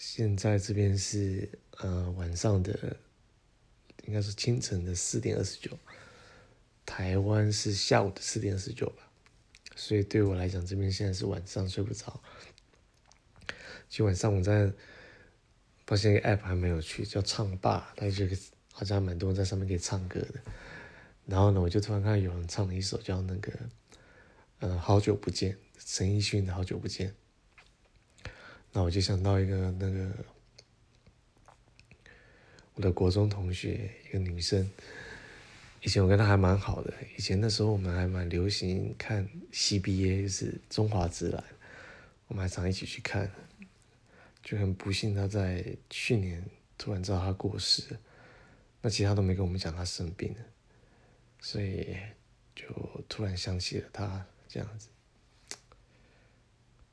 现在这边是呃晚上的，应该是清晨的四点二十九，台湾是下午的四点二十九吧，所以对我来讲，这边现在是晚上睡不着。今晚上我在发现一个 app 还没有去，叫唱吧，它就好像蛮多人在上面可以唱歌的。然后呢，我就突然看到有人唱了一首叫那个，呃，好久不见，陈奕迅的好久不见。那我就想到一个那个我的国中同学，一个女生，以前我跟她还蛮好的。以前那时候我们还蛮流行看 CBA，就是中华职篮，我们还常一起去看。就很不幸，她在去年突然知道她过世，那其他都没跟我们讲她生病了，所以就突然想起了她这样子。